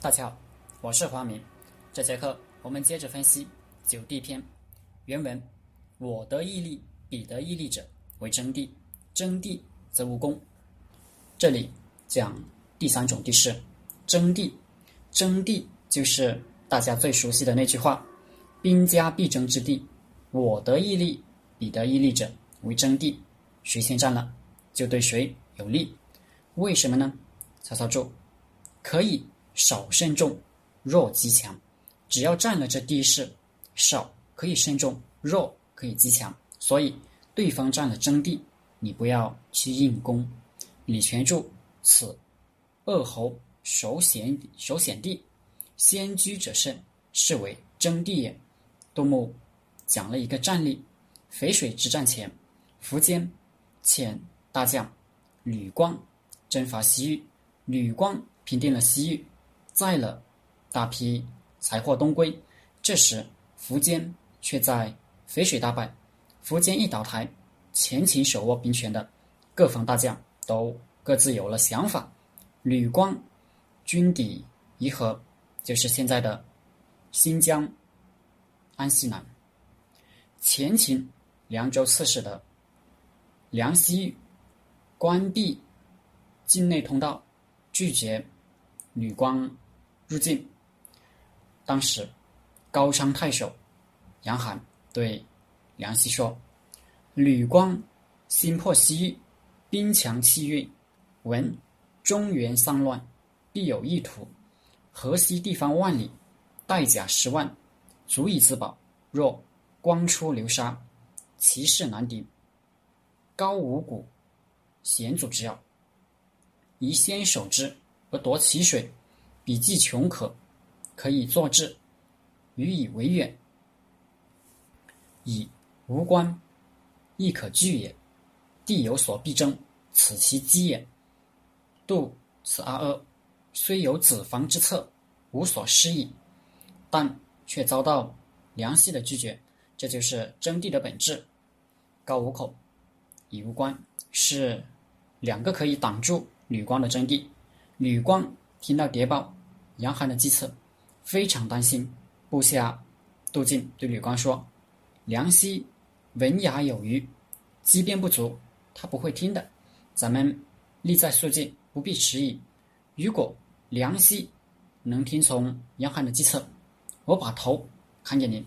大家好，我是华明。这节课我们接着分析《九地篇》原文：“我得毅力，彼得毅力者，为真谛；真谛则无功。”这里讲第三种地势，真谛。真谛就是大家最熟悉的那句话：“兵家必争之地，我得毅力，彼得毅力者，为真谛。”谁先占了，就对谁有利。为什么呢？曹操注：可以少胜众，弱击强。只要占了这地势，少可以胜众，弱可以击强。所以对方占了真地，你不要去硬攻。李全柱：此恶侯守险守险地，先居者胜，是为真地也。杜牧讲了一个战例：淝水之战前，苻坚遣大将吕光。征伐西域，吕光平定了西域，载了大批财货东归。这时，苻坚却在淝水大败。苻坚一倒台，前秦手握兵权的各方大将都各自有了想法。吕光军抵宜和，就是现在的新疆安西南。前秦凉州刺史的梁西关闭。境内通道，拒绝吕光入境。当时，高昌太守杨寒对梁希说：“吕光心魄西域，兵强气运，闻中原丧乱，必有意图。河西地方万里，带甲十万，足以自保。若光出流沙，其势难敌。高五谷，险阻之要。”宜先守之，而夺其水，彼既穷可，可以作之，予以为远。以无关，亦可据也。地有所必争，此其机也。度此阿阿，虽有子房之策，无所施矣。但却遭到梁奚的拒绝，这就是争地的本质。高五口，以无关，是两个可以挡住。吕光的阵地，吕光听到谍报，杨寒的计策，非常担心。部下杜进对吕光说：“梁奚文雅有余，机变不足，他不会听的。咱们力在速进，不必迟疑。如果梁奚能听从杨寒的计策，我把头砍给您。”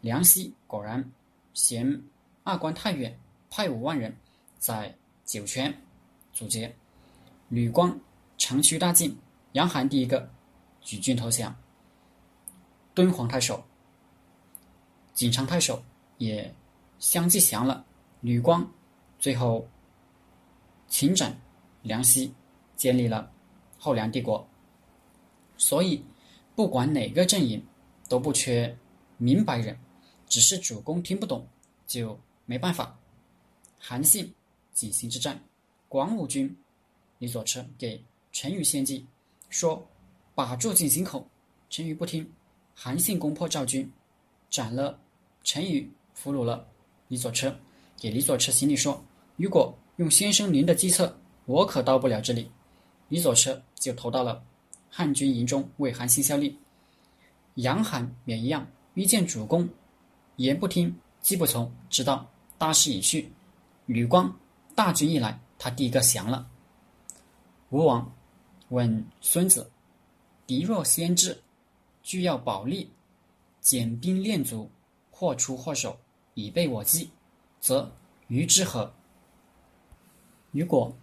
梁奚果然嫌二关太远，派五万人在酒泉阻截。吕光长驱大进，杨寒第一个举军投降。敦煌太守、锦昌太守也相继降了。吕光最后秦斩梁奚，建立了后梁帝国。所以，不管哪个阵营都不缺明白人，只是主公听不懂就没办法。韩信锦行之战，广武军。李左车给陈馀献计，说：“把住井陉口。”陈馀不听，韩信攻破赵军，斩了陈馀，俘虏了李左车，给李左车行礼说：“如果用先生您的计策，我可到不了这里。”李左车就投到了汉军营中为韩信效力。杨寒也一样，遇见主公，言不听，计不从，直到大势已去。吕光大军一来，他第一个降了。吴王问孙子：“敌若先至，俱要保利，减兵练卒，或出或守，以备我计，则于之何？”如果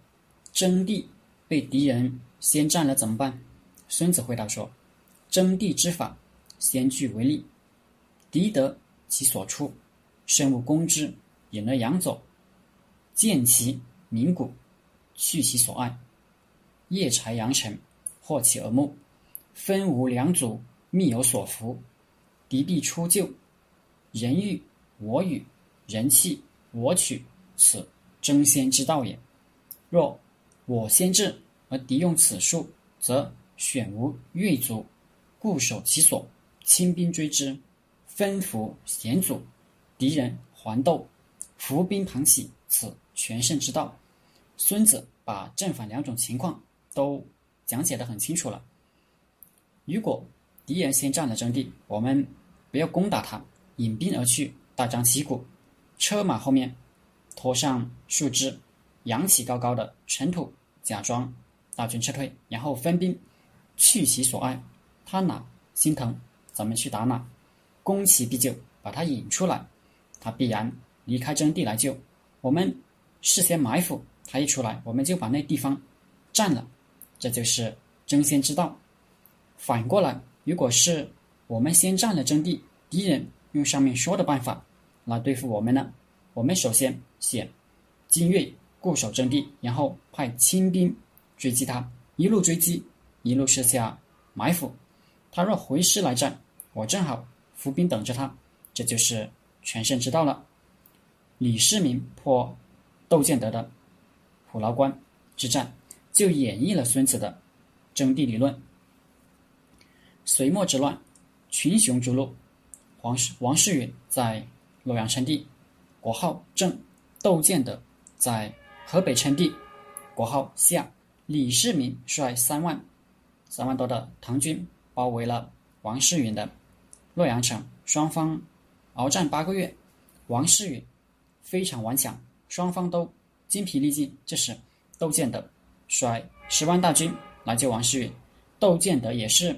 征地被敌人先占了怎么办？孙子回答说：“征地之法，先据为利，敌得其所出，胜勿攻之，引而佯走，见其鸣鼓，去其所爱。”夜柴阳城，获其而目，分无两组，密有所伏，敌必出救。人欲我与，人弃我取，此争先之道也。若我先至，而敌用此术，则选无锐卒，固守其所，轻兵追之，分伏险阻，敌人还斗，伏兵旁起，此全胜之道。孙子把正反两种情况。都讲解的很清楚了。如果敌人先占了阵地，我们不要攻打他，引兵而去，大张旗鼓，车马后面拖上树枝，扬起高高的尘土，假装大军撤退，然后分兵去其所爱。他哪心疼，咱们去打哪，攻其必救，把他引出来，他必然离开阵地来救。我们事先埋伏，他一出来，我们就把那地方占了，这就是争先之道。反过来。如果是我们先占了阵地，敌人用上面说的办法来对付我们呢？我们首先选精锐固守阵地，然后派轻兵追击他，一路追击，一路设下埋伏。他若回师来战，我正好伏兵等着他，这就是全胜之道了。李世民破窦建德的虎牢关之战，就演绎了孙子的征地理论。隋末之乱，群雄逐鹿。王世王世允在洛阳称帝，国号郑；窦建德在河北称帝，国号夏。李世民率三万三万多的唐军包围了王世允的洛阳城，双方鏖战八个月。王世允非常顽强，双方都精疲力尽。这时，窦建德率十万大军来救王世允，窦建德也是。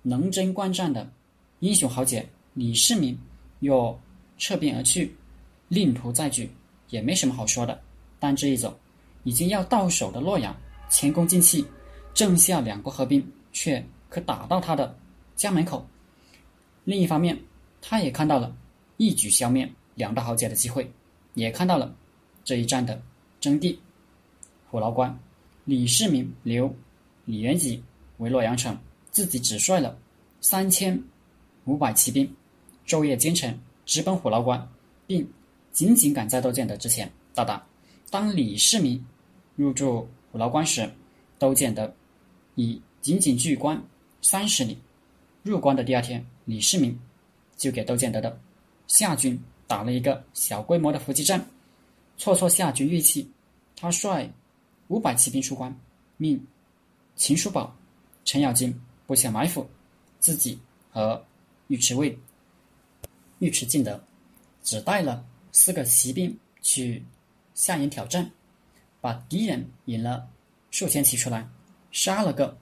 能征惯战的英雄豪杰李世民又撤兵而去，另图再举，也没什么好说的。但这一走，已经要到手的洛阳，前功尽弃，正下两国合兵却可打到他的家门口。另一方面，他也看到了一举消灭两大豪杰的机会，也看到了这一战的真谛。虎牢关，李世民留李元吉为洛阳城。自己只率了三千五百骑兵，昼夜兼程直奔虎牢关，并紧紧赶在窦建德之前到达。当李世民入住虎牢关时，窦建德已仅仅距关三十里。入关的第二天，李世民就给窦建德的夏军打了一个小规模的伏击战，挫挫夏军锐气。他率五百骑兵出关，命秦叔宝、程咬金。布下埋伏，自己和尉迟卫、尉迟敬德只带了四个骑兵去下营挑战，把敌人引了数千骑出来，杀了个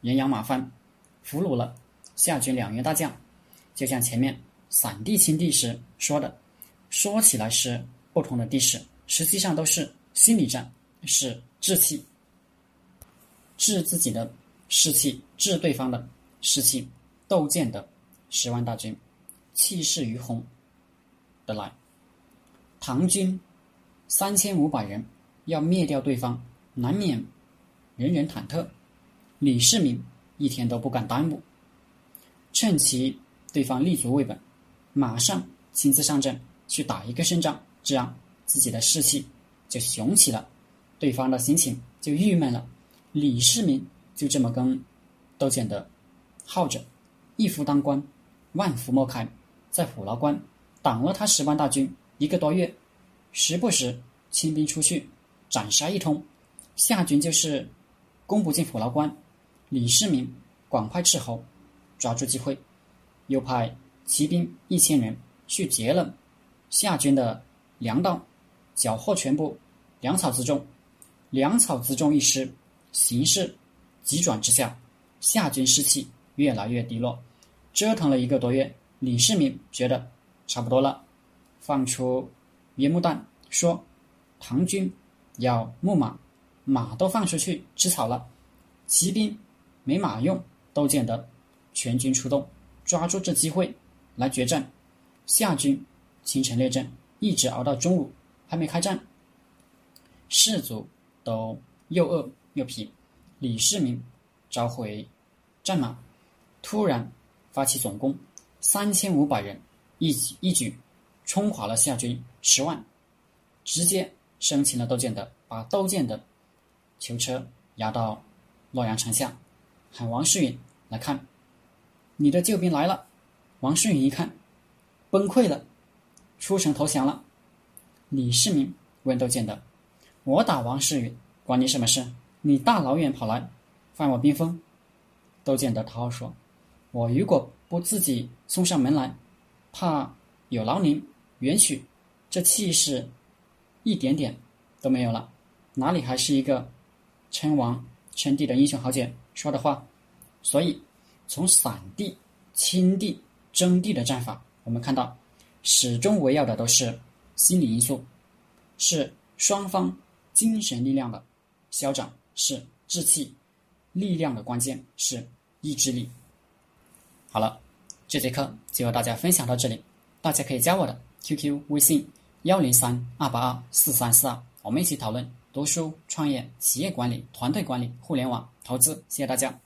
人仰马翻，俘虏了夏军两员大将。就像前面散地清地时说的，说起来是不同的地势，实际上都是心理战，是志气，治自己的。士气治对方的士气，窦建的十万大军，气势如虹的来。唐军三千五百人要灭掉对方，难免人人忐忑。李世民一天都不敢耽误，趁其对方立足未稳，马上亲自上阵去打一个胜仗，这样自己的士气就雄起了，对方的心情就郁闷了。李世民。就这么跟窦建德耗着，一夫当关，万夫莫开，在虎牢关挡了他十万大军一个多月，时不时亲兵出去斩杀一通，夏军就是攻不进虎牢关。李世民广派斥候抓住机会，又派骑兵一千人去劫了夏军的粮道，缴获全部粮草辎重，粮草辎重一失，形势。急转直下，夏军士气越来越低落。折腾了一个多月，李世民觉得差不多了，放出烟幕弹，说：“唐军要牧马，马都放出去吃草了，骑兵没马用。”都见得全军出动，抓住这机会来决战。夏军清晨列阵，一直熬到中午，还没开战。士卒都又饿又疲。李世民召回战马，突然发起总攻，三千五百人一举一举冲垮了夏军十万，直接生擒了窦建德，把窦建德囚车押到洛阳城下，喊王世允来看，你的救兵来了。王世允一看，崩溃了，出城投降了。李世民问窦建德：“我打王世宇，关你什么事？”你大老远跑来，犯我兵锋。窦建德讨好说：“我如果不自己送上门来，怕有劳您，允许这气势一点点都没有了，哪里还是一个称王称帝的英雄豪杰说的话？所以，从散地、清地、征地的战法，我们看到，始终围绕的都是心理因素，是双方精神力量的消长，是志气力量的关键，是意志力。好了，这节课就和大家分享到这里，大家可以加我的 QQ 微信幺零三二八二四三四二，我们一起讨论读书、创业、企业管理、团队管理、互联网投资。谢谢大家。